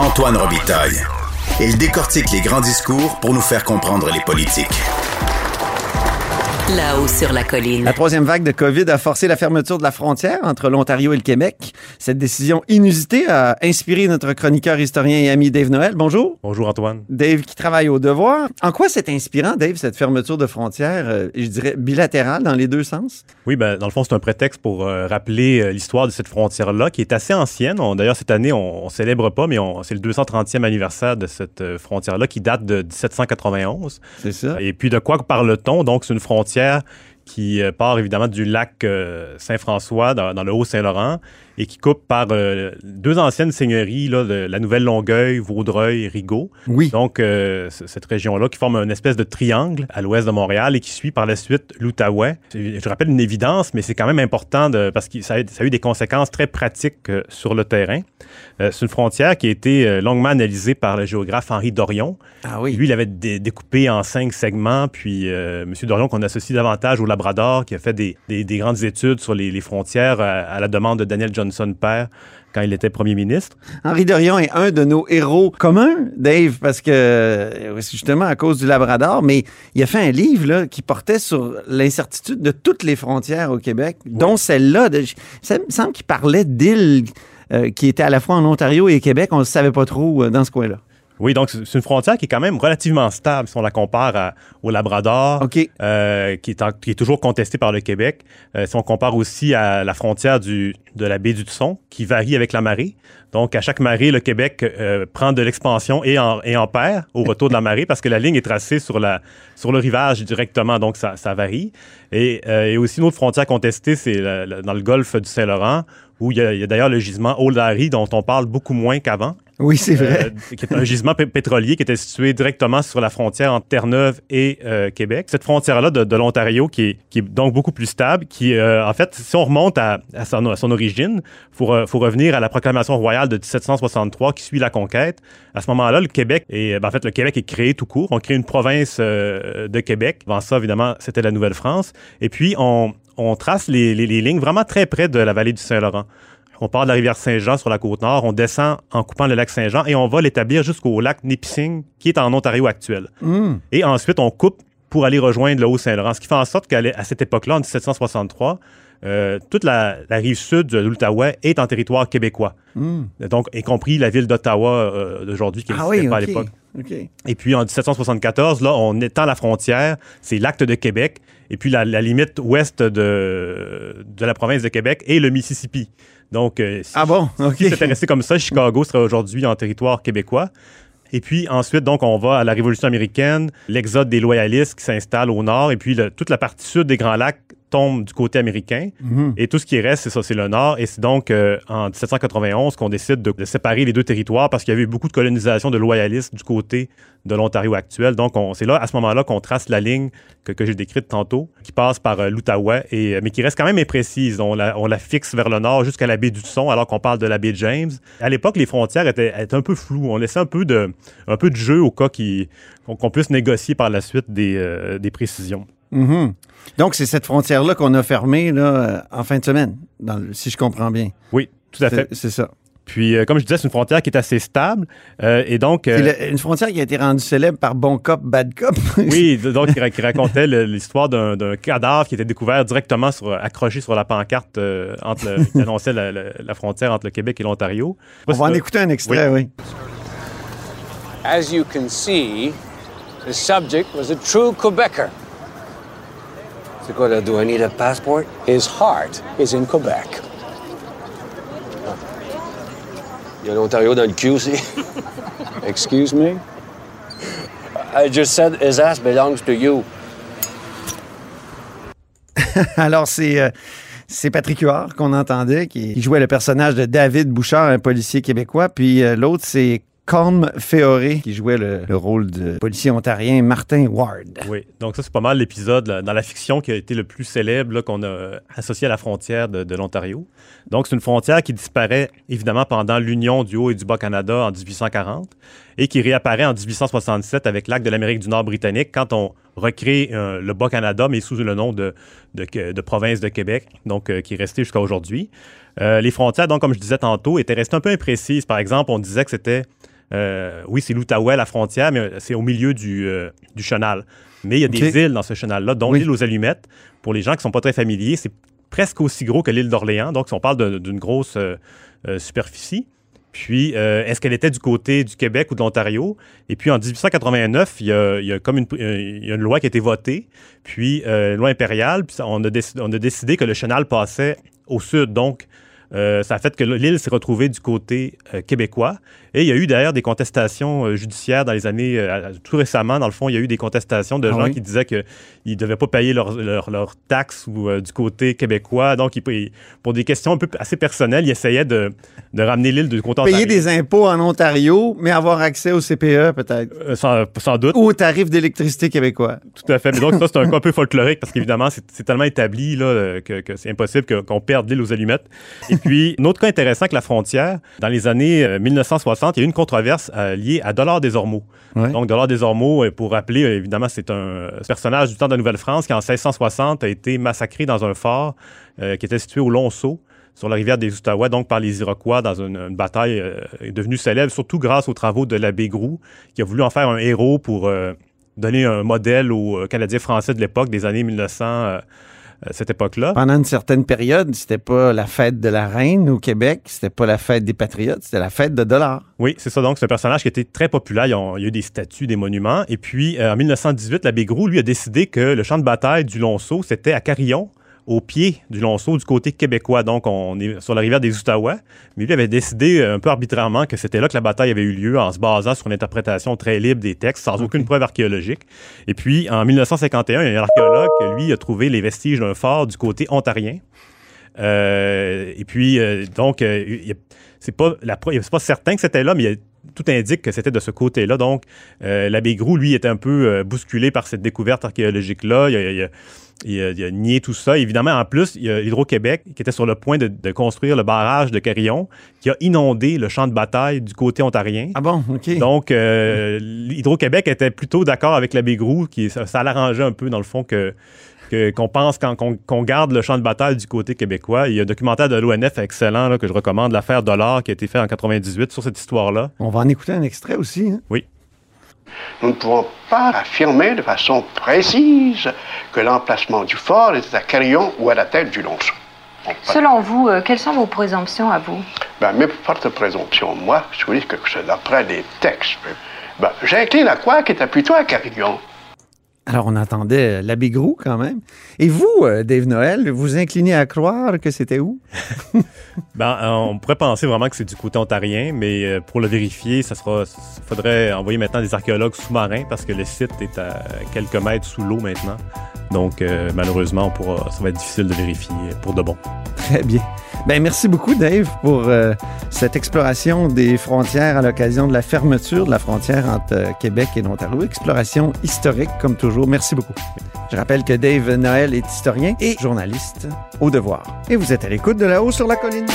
Antoine Robitaille. Il décortique les grands discours pour nous faire comprendre les politiques. Là-haut sur la colline. La troisième vague de COVID a forcé la fermeture de la frontière entre l'Ontario et le Québec. Cette décision inusitée a inspiré notre chroniqueur, historien et ami Dave Noël. Bonjour. Bonjour Antoine. Dave qui travaille au devoir. En quoi c'est inspirant, Dave, cette fermeture de frontières, euh, je dirais bilatérale dans les deux sens? Oui, ben, dans le fond, c'est un prétexte pour euh, rappeler euh, l'histoire de cette frontière-là, qui est assez ancienne. D'ailleurs, cette année, on, ne célèbre pas, mais c'est le 230e anniversaire de cette frontière-là qui date de 1791. C'est ça. Et puis, de quoi parle-t-on? Donc, c'est une frontière qui euh, part évidemment du lac euh, Saint-François dans, le Haut-Saint-Laurent et qui coupe par euh, deux anciennes seigneuries, là, la Nouvelle Longueuil, Vaudreuil, Rigaud. Oui. Donc, cette région-là qui forme une espèce de triangle à l'ouest de Montréal et qui suit par la suite l'Outaouais. Je rappelle une évidence, mais c'est quand même important de, parce que ça a, ça a, eu des conséquences très pratiques sur le terrain. c'est une frontière qui a été longuement analysée par le géographe Henri Dorion. Ah oui. Lui, il avait découpé en cinq segments, puis M. Dorion, qu'on associe davantage au Labrador, qui a fait des, grandes études sur les, frontières à, la demande de Daniel Johnson père quand il était premier ministre. Henri Dorion est un de nos héros communs, Dave, parce que euh, justement à cause du Labrador, mais il a fait un livre là, qui portait sur l'incertitude de toutes les frontières au Québec, dont celle-là. Ça me semble qu'il parlait d'îles euh, qui étaient à la fois en Ontario et Québec. On ne savait pas trop euh, dans ce coin-là. Oui, donc c'est une frontière qui est quand même relativement stable si on la compare au Labrador, euh, qui, est toujours contestée par le Québec. Euh, si on compare aussi à la frontière du, de la baie du Tusson, qui varie avec la marée. Donc, à chaque marée, le Québec euh, prend de l'expansion et en, et en perd au retour de la marée parce que la ligne est tracée sur, la, sur le rivage directement, donc ça, ça varie. Et, et aussi, une autre frontière contestée, c'est dans le golfe du Saint-Laurent, où il y a, a d'ailleurs le gisement Old Harry, dont on parle beaucoup moins qu'avant. Oui, c'est vrai. Euh, qui est un gisement pétrolier qui était situé directement sur la frontière entre Terre-Neuve et euh, Québec. Cette frontière-là de, l'Ontario, qui est, qui est donc beaucoup plus stable, qui, euh, en fait, si on remonte à, à, son, son, origine, il faut, faut, revenir à la proclamation royale de 1763 qui suit la conquête. À ce moment-là, le Québec, et ben, en fait, le Québec est créé tout court. On crée une province de Québec. Avant ça, évidemment, c'était la Nouvelle-France. Et puis, on, on trace les, les, les lignes vraiment très près de la vallée du Saint-Laurent. On part de la rivière Saint-Jean sur la côte nord, on descend en coupant le lac Saint-Jean et on va l'établir jusqu'au lac Nipissing, qui est en Ontario actuel. Hmm. Et ensuite, on coupe pour aller rejoindre le Haut-Saint-Laurent, ce qui fait en sorte qu'à cette époque-là, en 1763, euh, toute la, rive sud de l'Outaouais est en territoire québécois. Hmm. Donc, y compris la ville d'Ottawa euh, d'aujourd'hui, qui n'existait ah pas à l'époque. Okay. Et puis en 1774, là, on étend la frontière, c'est l'acte de Québec, et puis la, limite ouest de, de la province de Québec est le Mississippi. Donc, euh, si, ah bon? c'était resté comme ça, Chicago serait aujourd'hui en territoire québécois. Et puis ensuite, donc, on va à la Révolution américaine, l'exode des loyalistes qui s'installe au nord, et puis toute la partie sud des Grands Lacs tombe du côté américain. Mhm. Et tout ce qui reste, c'est ça, c'est le nord. Et c'est donc euh, en 1791 qu'on décide de, séparer les deux territoires parce qu'il y avait eu beaucoup de colonisation de loyalistes du côté de l'Ontario actuel. Donc, c'est là, à ce moment-là, qu'on trace la ligne que, j'ai décrite tantôt, qui passe par euh, l'Outaouais, et, euh, mais qui reste quand même imprécise. On la, on la fixe vers le nord jusqu'à la baie du Son, alors qu'on parle de la baie de James. À l'époque, les frontières étaient, un peu floues. On laissait un peu de, un peu de jeu au cas qu'on puisse négocier par la suite des, des précisions. Mhm. Donc, c'est cette frontière-là qu'on a fermée là, euh, en fin de semaine, dans si je comprends bien. Oui, tout à fait. C'est ça. Puis, euh, comme je disais, c'est une frontière qui est assez stable. Euh, et donc. une frontière qui a été rendue célèbre par Bon Cop, Bad Cop. oui, donc, qui, racontait l'histoire d'un cadavre qui était découvert directement sur, accroché sur la pancarte entre qui annonçait la, frontière entre le Québec et l'Ontario. On va en écouter un extrait, oui. oui. As you can see, the subject was a true Quebecer. C'est quoi, là? Do I need a passport? His heart is in Quebec. Il y a l'Ontario dans le cul aussi. Excuse me? I just said his ass belongs to you. Alors, c'est. Euh, c'est Patrick Huard qu'on entendait, qui jouait le personnage de David Bouchard, un policier québécois. Puis euh, l'autre, c'est Colm Féoré, qui jouait le, le rôle de policier ontarien Martin Ward. Oui, donc ça, c'est pas mal l'épisode dans la fiction qui a été le plus célèbre qu'on a associé à la frontière de, de l'Ontario. Donc, c'est une frontière qui disparaît évidemment pendant l'union du Haut et du Bas-Canada en 1840 et qui réapparaît en 1867 avec l'acte de l'Amérique du Nord britannique quand on recrée euh, le Bas-Canada, mais sous le nom de, de, de province de Québec, donc euh, qui est resté jusqu'à aujourd'hui. Euh, les frontières, donc, comme je disais tantôt, étaient restées un peu imprécises. Par exemple, on disait que c'était oui, c'est l'Outaouais, la frontière, mais c'est au milieu du, du chenal. Mais il y a des îles dans ce chenal-là, dont Oui. l'île aux Allumettes. Pour les gens qui ne sont pas très familiers, c'est presque aussi gros que l'île d'Orléans. Donc, on parle d'une grosse superficie. Puis, euh, est-ce qu'elle était du côté du Québec ou de l'Ontario? Et puis, en 1889, il y a, il y a comme une, euh, il y a une loi qui a été votée, puis euh, loi impériale, puis on, a décidé, on a décidé que le chenal passait au sud. Donc, euh, ça a fait que l'île s'est retrouvée du côté euh, québécois. Et il y a eu d'ailleurs des contestations euh, judiciaires dans les années, tout récemment, dans le fond, il y a eu des contestations de Ah gens oui? qui disaient qu'ils ne devaient pas payer leurs leur, leurs taxes ou, du côté québécois. Donc, ils- pour des questions un peu assez personnelles, ils essayaient de, de ramener l'île du côté Payer des impôts en Ontario, mais avoir accès au CPE peut-être. Sans, sans doute. Ou au tarif d'électricité québécois. Tout à fait. Mais donc, ça, c'est un cas un peu folklorique parce qu'évidemment, c'est tellement établi là, que, que c'est impossible qu'on perde l'île aux allumettes. Et puis, un autre cas intéressant que la frontière, dans les années euh, 1960, il y a eu une controverse euh, liée à Dollard des Ormeaux. Ouais. Donc, Dollard des Ormeaux, euh, pour rappeler, euh, évidemment, c'est un euh, personnage du temps de la Nouvelle-France qui, en 1660, a été massacré dans un fort euh, qui était situé au Long-Sault sur la rivière des Outaouais, donc par les Iroquois, dans une, une bataille euh, devenue célèbre, surtout grâce aux travaux de l'abbé Groux, qui a voulu en faire un héros pour euh, donner un modèle aux euh, Canadiens français de l'époque, des années 1900, euh, euh, cette époque-là. Pendant une certaine période, c'était pas la fête de la reine au Québec, c'était pas la fête des patriotes, c'était la fête de dollars. Oui, c'est ça. Donc, c'est un personnage qui était très populaire. Il y a, il y a eu des statues, des monuments. Et puis, euh, en 1918, l'abbé Groux, lui, a décidé que le champ de bataille du Lonceau, c'était à Carillon, au pied du Lonceau, du côté québécois. Donc, on est sur la rivière des Outaouais. Mais lui avait décidé euh, un peu arbitrairement que c'était là que la bataille avait eu lieu en se basant sur une interprétation très libre des textes, sans aucune preuve archéologique. Et puis, en 1951, il y a un archéologue lui, a trouvé les vestiges d'un fort du côté ontarien. Euh, et puis, euh, donc, euh, c'est pas, la pas certain que c'était là, mais il y a- tout indique que c'était de ce côté-là. Donc, euh, l'abbé Groux, lui, était un peu euh, bousculé par cette découverte archéologique-là. Il, a- il a- il a- il a nié tout ça. Évidemment, en plus, il y a Hydro-Québec qui était sur le point de, de construire le barrage de Carillon, qui a inondé le champ de bataille du côté ontarien. Ah bon, OK. Donc, euh, Hydro-Québec était plutôt d'accord avec l'abbé Groux, qui ça, ça l'arrangeait un peu, dans le fond, que que- qu'on pense quand- qu'on qu'on garde le champ de bataille du côté québécois. Il y a un documentaire de l'ONF excellent là, que je recommande, l'affaire Dollar, qui a été fait en 98 sur cette histoire-là. On va en écouter un extrait aussi. hein? Nous ne pouvons pas affirmer de façon précise que l'emplacement du fort était à Carillon ou à la tête du Lonceau. Selon vous, euh, quelles sont vos présomptions à vous? ben, mes fortes présomptions, moi, je vous dis que c'est d'après les textes. Ben, J'incline à quoi qui était plutôt à Carillon. Alors, on entendait euh, l'abbé Groux quand même. Et vous, euh, Dave Noël, vous inclinez à croire que c'était où? Ben, euh, on pourrait penser vraiment que c'est du côté ontarien, mais pour le vérifier, ça sera, il faudrait envoyer maintenant des archéologues sous-marins parce que le site est à quelques mètres sous l'eau maintenant. Donc, euh, malheureusement, on pourra, ça va être difficile de vérifier pour de bon. Très bien. Ben, merci beaucoup, Dave, pour euh, cette exploration des frontières à l'occasion de la fermeture de la frontière entre euh, Québec et l'Ontario. Exploration historique, comme toujours. Merci beaucoup. Je rappelle que Dave Noël est historien et journaliste au devoir. Et vous êtes à l'écoute de là-haut sur la colline.